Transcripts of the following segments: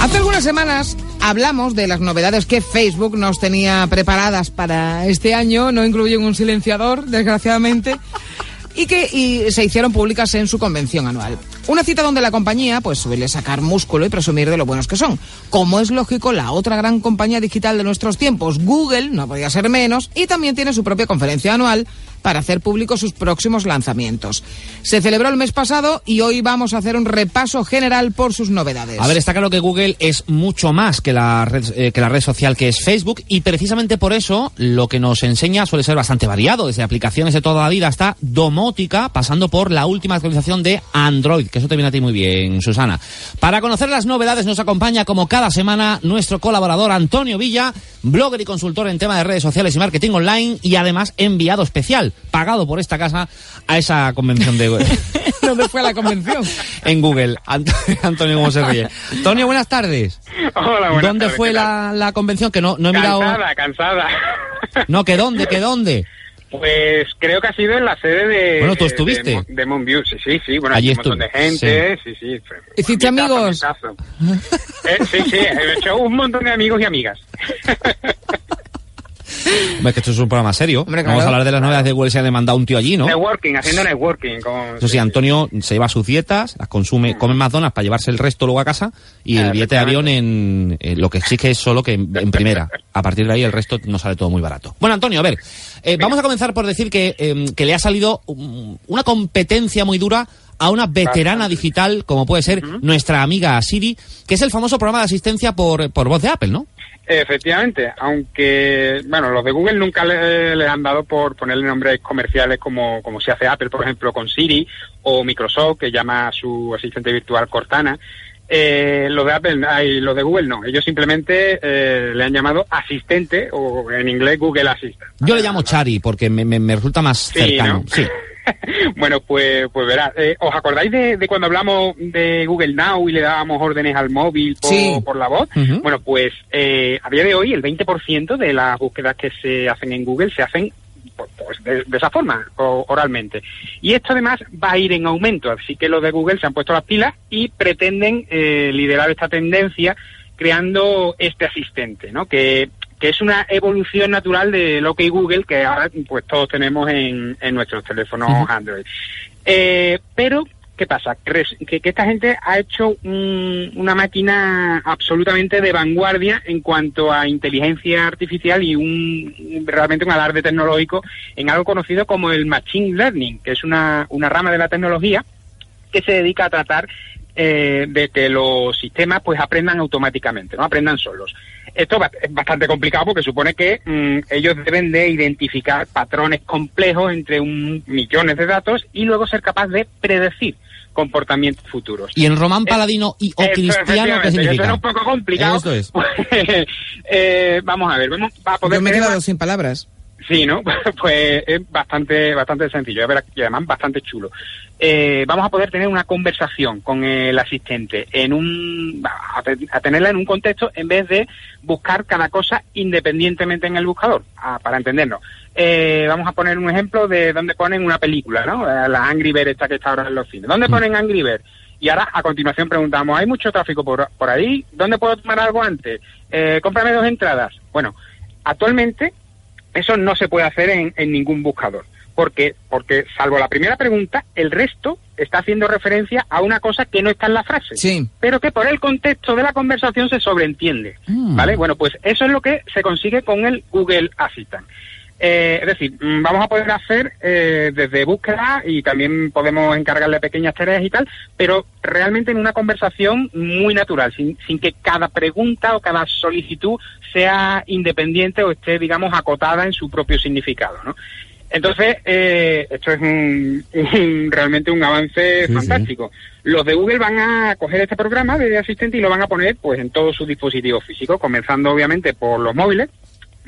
Hace algunas semanas hablamos de las novedades que Facebook nos tenía preparadas para este año, no incluyen un silenciador, desgraciadamente, y que se hicieron públicas en su convención anual. Una cita donde la compañía pues suele sacar músculo y presumir de lo buenos que son. Como es lógico, la otra gran compañía digital de nuestros tiempos, Google, no podía ser menos, y también tiene su propia conferencia anual para hacer públicos sus próximos lanzamientos. Se celebró el mes pasado y hoy vamos a hacer un repaso general por sus novedades. A ver, está claro que Google es mucho más que la red, eh, que la red social que es Facebook y precisamente por eso lo que nos enseña suele ser bastante variado, desde aplicaciones de toda la vida hasta domótica, pasando por la última actualización de Android, que eso te viene a ti muy bien, Susana. Para conocer las novedades nos acompaña como cada semana nuestro colaborador Antonio Villa, blogger y consultor en tema de redes sociales y marketing online y además enviado especial pagado por esta casa a esa convención de ¿Dónde fue la convención? en Google. Ant- Antonio, ¿cómo se ríe? Antonio, buenas tardes. Hola, buenas ¿Dónde tardes, fue ¿qué la, la convención? Que no, no he mirado. Cansada, cansada. No, que dónde, que dónde. Pues creo que ha sido en la sede de... Bueno, ¿tú estuviste? De, de Moonview, sí, sí, sí. Bueno, Allí hay un montón de gente, sí, sí. fue- ¿Hiciste amigos? Eh, sí, sí, he hecho un montón de amigos y amigas. Hombre, que esto es un programa serio. Hombre, Vamos a hablar de las novedades de Google. Se ha demandado un tío allí, ¿no? Networking, haciendo networking. Con, Eso sí, Antonio se lleva sus dietas, las consume, come más donas para llevarse el resto luego a casa y el billete de avión en, en lo que exige es solo que en, en primera. A partir de ahí el resto nos sale todo muy barato. Bueno, Antonio, a ver, eh, vamos a comenzar por decir que, eh, que le ha salido una competencia muy dura a una veterana digital como puede ser nuestra amiga Siri, que es el famoso programa de asistencia por, por voz de Apple, ¿no? Efectivamente, aunque, bueno, los de Google nunca le, le han dado por ponerle nombres comerciales como, como se hace Apple, por ejemplo, con Siri, o Microsoft, que llama a su asistente virtual Cortana. Eh, los de Apple, ay, los de Google no, ellos simplemente eh, le han llamado asistente, o en inglés Google Assistant. Yo le llamo Chari porque me, me- me resulta más Sí, cercano. ¿no? Sí. bueno, pues, pues verás, eh, ¿os acordáis de, de cuando hablamos de Google Now y le dábamos órdenes al móvil por, Sí. por la voz? Ujú. Bueno, pues eh, a día de hoy el 20% de las búsquedas que se hacen en Google se hacen pues, pues, de, de esa forma, o- oralmente. Y esto además va a ir en aumento, así que los de Google se han puesto las pilas y pretenden eh, liderar esta tendencia creando este asistente, ¿no? Que, que es una evolución natural de lo que Google, que ahora pues todos tenemos en, en nuestros teléfonos Android. Eh, pero, ¿qué pasa? Que, que esta gente ha hecho un- una máquina absolutamente de vanguardia en cuanto a inteligencia artificial y un realmente un alarde tecnológico en algo conocido como el Machine Learning, que es una, una rama de la tecnología que se dedica a tratar eh, de que los sistemas pues aprendan automáticamente, no aprendan solos. Esto es bastante complicado porque supone que mm, ellos deben de identificar patrones complejos entre un, millones de datos y luego ser capaz de predecir comportamientos futuros. Y en Román Paladino y o Eso, cristiano, ¿qué efectivamente, Eso era un poco complicado. Esto es. Eh, vamos a ver, vamos a poder Yo me he quedado más- sin palabras. Sí, ¿no? Pues es bastante, bastante sencillo y además bastante chulo. Eh, vamos a poder tener una conversación con el asistente en un, a, te- a tenerla en un contexto en vez de buscar cada cosa independientemente en el buscador, ah, para entendernos. Eh, vamos a poner un ejemplo de dónde ponen una película, ¿no? Eh, La Angry Bird esta que está ahora en los cines. ¿Dónde ponen Angry Bird? Y ahora a continuación preguntamos, ¿hay mucho tráfico por, por ahí? ¿Dónde puedo tomar algo antes? Eh, cómprame dos entradas. Bueno, actualmente eso no se puede hacer en, en ningún buscador. Porque, porque salvo la primera pregunta, el resto está haciendo referencia a una cosa que no está en la frase, Sí. pero que por el contexto de la conversación se sobreentiende. Mm. ¿Vale? Bueno, pues eso es lo que se consigue con el Google Assistant. Eh, es decir, mm, vamos a poder hacer eh, desde búsqueda y también podemos encargarle pequeñas tareas y tal, pero realmente en una conversación muy natural, sin, sin que cada pregunta o cada solicitud sea independiente o esté, digamos, acotada en su propio significado, ¿no? Entonces, eh, esto es un, un- realmente un avance Sí, fantástico. Los de Google van a coger este programa de asistente y lo van a poner pues en todos sus dispositivos físicos, comenzando obviamente por los móviles,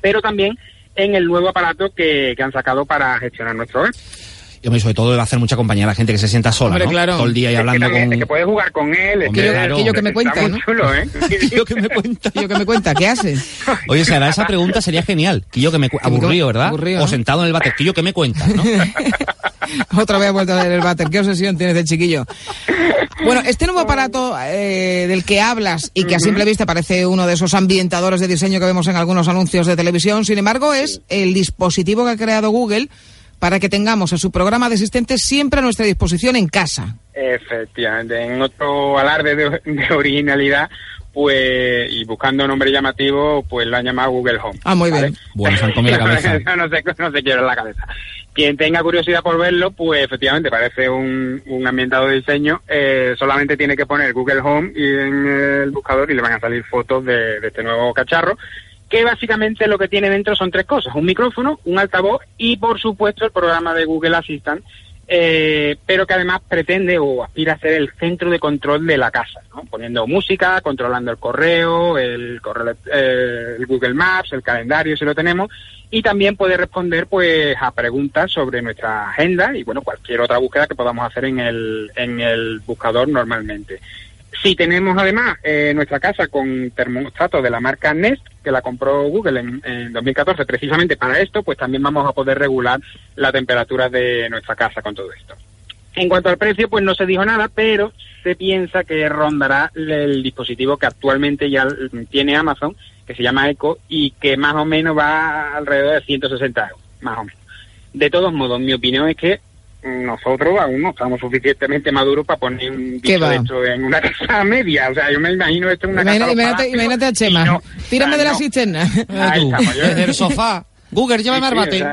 pero también en el nuevo aparato que, que han sacado para gestionar nuestro hogar. Y sobre todo va a hacer mucha compañía a la gente que se sienta sola, Hombre, ¿no? claro. Todo el día y Es que, hablando también- con... es que puedes jugar con él, es Hombre, que, claro. Aquello que me cuenta, ¿no? chulo, ¿eh? Yo que me cuenta. ¿Y yo que me cuenta? ¿Qué hace? Oye, Sara, esa pregunta sería genial. Quillo que me cu- Que me cu- aburrido, ¿verdad? aburrido, O ¿no? sentado en el váter. Quillo que me cuenta, ¿no? Otra vez ha vuelto a ver el váter. ¿Qué obsesión tienes de chiquillo? Bueno, este nuevo aparato eh, del que hablas y que a simple vista parece uno de esos ambientadores de diseño que vemos en algunos anuncios de televisión, sin embargo, es el dispositivo que ha creado Google para que tengamos a su programa de asistentes siempre a nuestra disposición en casa. Efectivamente, en otro alarde de, de originalidad, pues, y buscando nombre llamativo, pues lo han llamado Google Home. Ah, muy ¿vale? bien. Bueno, se han comido la cabeza. no, se, no se quiebra la cabeza. Quien tenga curiosidad por verlo, pues efectivamente parece un, un ambientado de diseño. Eh, solamente tiene que poner Google Home y en el buscador y le van a salir fotos de, de este nuevo cacharro. Que básicamente lo que tiene dentro son tres cosas: un micrófono, un altavoz y, por supuesto, el programa de Google Assistant. Eh, pero que además pretende o aspira a ser el centro de control de la casa, ¿no? poniendo música, controlando el correo, el, correo, eh, el Google Maps, el calendario si lo tenemos, y también puede responder pues a preguntas sobre nuestra agenda y bueno cualquier otra búsqueda que podamos hacer en el, en el buscador normalmente. Si tenemos además eh, nuestra casa con termostato de la marca Nest, que la compró Google en, en 2014 precisamente para esto, pues también vamos a poder regular la temperatura de nuestra casa con todo esto. En cuanto al precio, pues no se dijo nada, pero se piensa que rondará el dispositivo que actualmente ya tiene Amazon, que se llama Echo, y que más o menos va alrededor de 160 euros, más o menos. De todos modos, mi opinión es que nosotros aún no estamos suficientemente maduros para poner un ¿Qué bicho va? de esto en una casa media. O sea, yo me imagino esto en una Imagina- casa. imagínate, palacios imagínate a Chema. no, Tírame o sea, de la no. cisterna. Ahí estamos, yo- desde el sofá. Google, llévame al bate. no.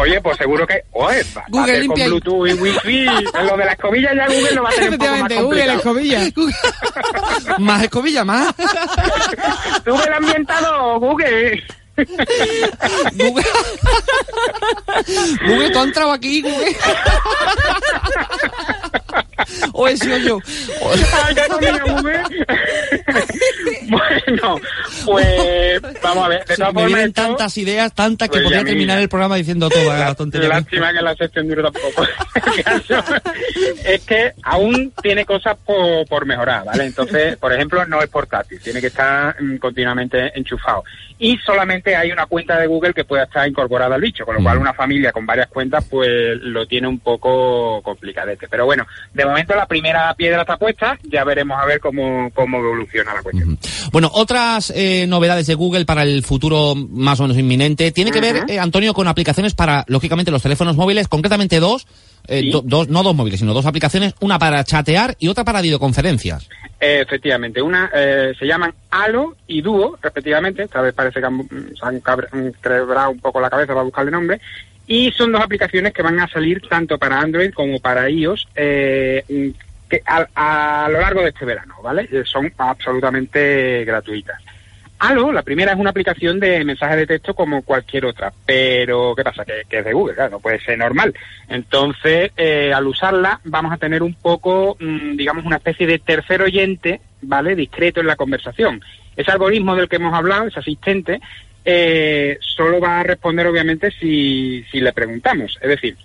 Oye, pues seguro que. Oye, va- Google, va con Bluetooth y Wifi. En lo de la escobilla ya Google lo va a tener un poco más Efectivamente, Google, la complicado. escobilla. más escobilla, más. Tú el ambientado, Google. Google. Google, tú has aquí, Google. O he sido yo. Comida, Google. bueno, pues vamos a ver. De Sí, me vienen esto- tantas ideas, tantas que Pues podría terminar el programa diciendo toda la tontería. Lástima que la excepción dure tampoco. Es que aún tiene cosas por, por mejorar, ¿vale? Entonces, por ejemplo, no es portátil, tiene que estar mm, continuamente enchufado. Y solamente hay una cuenta de Google que pueda estar incorporada al bicho, con lo cual Mm. una familia con varias cuentas, pues lo tiene un poco complicadete. Pero bueno, de momento la primera piedra está puesta, ya veremos a ver cómo, cómo evoluciona la cuestión. Bueno, otras eh, novedades de Google para el futuro más o menos inminente. Tiene que ver, eh, Antonio, con aplicaciones para, lógicamente, los teléfonos móviles, concretamente dos, eh, Sí. do- dos, no dos móviles, sino dos aplicaciones, una para chatear y otra para videoconferencias. Eh, Efectivamente, una eh, se llaman Halo y Duo, respectivamente. Esta vez parece que han, se han quebrado un poco la cabeza para buscarle nombre. Y son dos aplicaciones que van a salir tanto para Android como para iOS eh, que a, a lo largo de este verano, ¿vale? Eh, Son absolutamente gratuitas. Halo, la primera es una aplicación de mensaje de texto como cualquier otra, pero ¿qué pasa? Que, que es de Google, claro, no puede ser normal. Entonces, eh, al usarla, vamos a tener un poco, mm, digamos, una especie de tercer oyente, ¿vale? Discreto en la conversación. Ese algoritmo del que hemos hablado, ese asistente, eh, solo va a responder, obviamente, si, si le preguntamos. Es decir,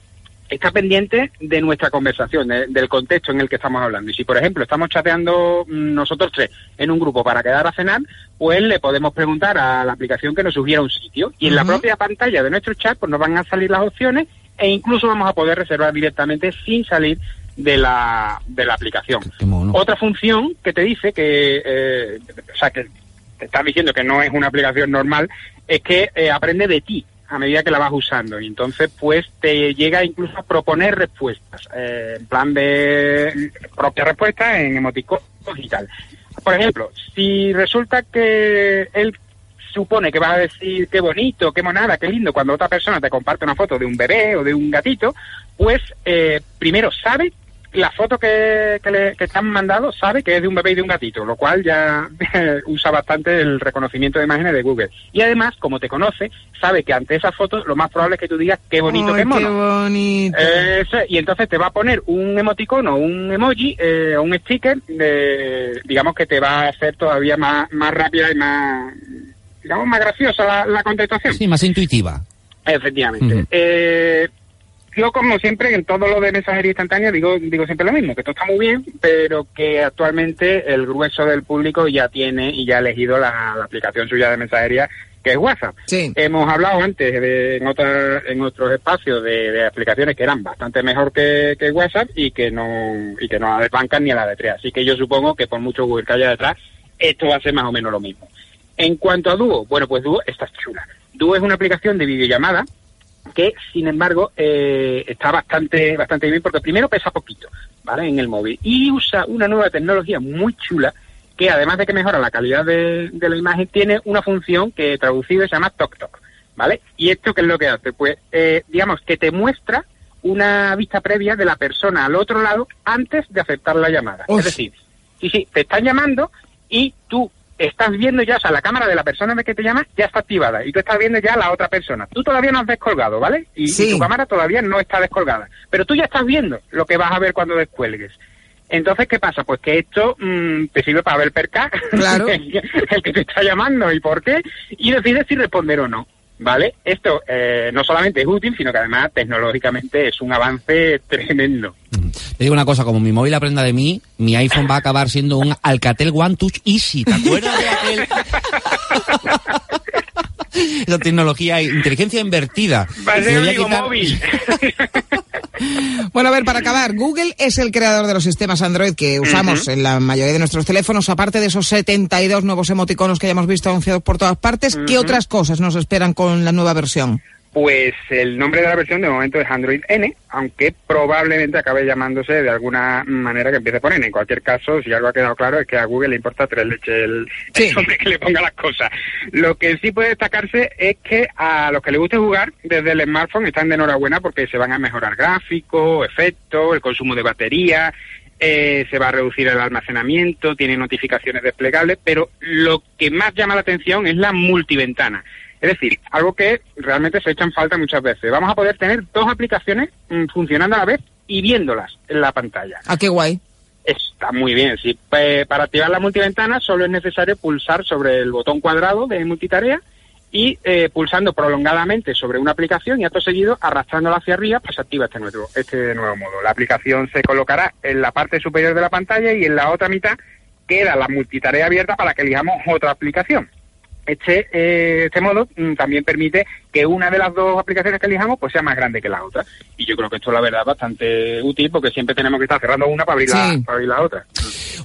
está pendiente de nuestra conversación, de- del contexto en el que estamos hablando. Y si, por ejemplo, estamos chateando mm, nosotros tres en un grupo para quedar a cenar, pues le podemos preguntar a la aplicación que nos sugiera un sitio. Y en la propia pantalla de nuestro chat, pues nos van a salir las opciones e incluso vamos a poder reservar directamente sin salir de la, de la aplicación. Otra función que te dice que, eh, o sea, que te está diciendo que no es una aplicación normal, es que eh, aprende de ti. a medida que la vas usando y entonces pues te llega incluso a proponer respuestas, eh, en plan de propia respuesta en emoticonos y tal. Por ejemplo, si resulta que él supone que vas a decir qué bonito, qué monada, qué lindo cuando otra persona te comparte una foto de un bebé o de un gatito, pues eh, primero sabe la foto que, que, le, que te han mandado sabe que es de un bebé y de un gatito, lo cual ya usa bastante el reconocimiento de imágenes de Google. Y además, como te conoce, sabe que ante esa foto lo más probable es que tú digas qué bonito, Ay, qué mono. qué bonito. Ese, y entonces te va a poner un emoticono, un emoji eh, o un sticker, de, digamos que te va a hacer todavía más, más rápida y más, digamos, más graciosa la, la contestación. Sí, más intuitiva. Efectivamente. Eh, yo, como siempre, en todo lo de mensajería instantánea digo, digo siempre lo mismo, que esto está muy bien, pero que actualmente el grueso del público ya tiene y ya ha elegido la, la aplicación suya de mensajería, que es WhatsApp. Sí. Hemos hablado antes de, en, otra- en otros espacios de, de aplicaciones que eran bastante mejor que, que WhatsApp y que no y que no la desbancan ni a la de tres. Así que yo supongo que por mucho Google que haya detrás, esto va a ser más o menos lo mismo. En cuanto a Duo, bueno, pues Duo está chula. Duo es una aplicación de videollamada que, sin embargo, eh, está bastante bastante bien porque primero pesa poquito, ¿vale? En el móvil y usa una nueva tecnología muy chula que además de que mejora la calidad de, de la imagen, tiene una función que traducido se llama Tok Tok, ¿vale? ¿Y esto qué es lo que hace? Pues, eh, digamos, que te muestra una vista previa de la persona al otro lado antes de aceptar la llamada. Uf. Es decir, sí, sí, te están llamando y tú estás viendo ya, o sea, la cámara de la persona de que te llama ya está activada y tú estás viendo ya a la otra persona. Tú todavía no has descolgado, ¿vale? Y, tu cámara todavía no está descolgada. Pero tú ya estás viendo lo que vas a ver cuando descuelgues. Entonces, ¿qué pasa? Pues que esto mm, te sirve para ver perca, Claro. el que te está llamando y por qué, y decides si responder o no. ¿Vale? Esto eh, no solamente es útil, sino que además tecnológicamente es un avance tremendo. Te digo una cosa, como mi móvil aprenda de mí, mi iPhone va a acabar siendo un Alcatel One Touch Easy. ¿Te acuerdas de aquel? Esa tecnología, inteligencia invertida. Va a ser quitar- móvil. Bueno, a ver, para acabar, Google es el creador de los sistemas Android que usamos en la mayoría de nuestros teléfonos, aparte de esos 72 nuevos emoticonos que ya hemos visto anunciados por todas partes. ¿Qué otras cosas nos esperan con la nueva versión? Pues el nombre de la versión de momento es Android N, aunque probablemente acabe llamándose de alguna manera que empiece por N. En cualquier caso, si algo ha quedado claro es que a Google le importa tres leches el, Sí. el nombre que le ponga las cosas. Lo que sí puede destacarse es que a los que les guste jugar desde el smartphone están de enhorabuena porque se van a mejorar gráficos, efectos, el consumo de batería, eh, se va a reducir el almacenamiento, tiene notificaciones desplegables, pero lo que más llama la atención es la multiventana. Es decir, algo que realmente se echa en falta muchas veces. Vamos a poder tener dos aplicaciones mm, funcionando a la vez y viéndolas en la pantalla. Ah, qué guay. Está muy bien. Sí, para activar la multiventana solo es necesario pulsar sobre el botón cuadrado de multitarea y eh, pulsando prolongadamente sobre una aplicación y acto seguido arrastrándola hacia arriba, pues se activa este nuevo, este nuevo modo. La aplicación se colocará en la parte superior de la pantalla y en la otra mitad queda la multitarea abierta para que elijamos otra aplicación. Este, eh, este modo mm, también permite que una de las dos aplicaciones que elijamos pues sea más grande que la otra. Y yo creo que esto la verdad es bastante útil porque siempre tenemos que estar cerrando una para abrir, la, para abrir la otra.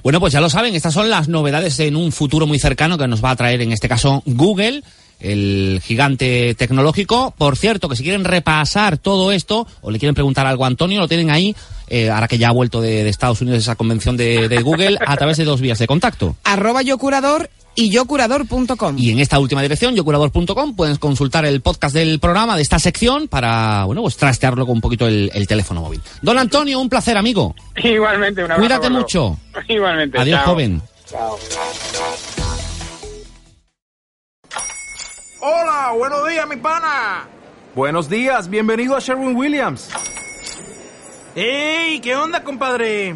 Bueno, pues ya lo saben, estas son las novedades en un futuro muy cercano que nos va a traer en este caso Google, el gigante tecnológico. Por cierto, que si quieren repasar todo esto o le quieren preguntar algo a Antonio, lo tienen ahí, eh, ahora que ya ha vuelto de, de Estados Unidos esa convención de, de Google, a través de dos vías de contacto. Arroba yo curador y yocurador.com. Y en esta última dirección, yocurador.com, puedes consultar el podcast del programa de esta sección para, bueno, pues trastearlo con un poquito el, el teléfono móvil. Don Antonio, un placer, amigo. Igualmente, un abrazo. Cuídate mucho. Igualmente. Adiós, chao. joven. Chao. Hola, buenos días, mi pana. Buenos días, bienvenido a Sherwin Williams. ¡Ey! ¿Qué onda, compadre?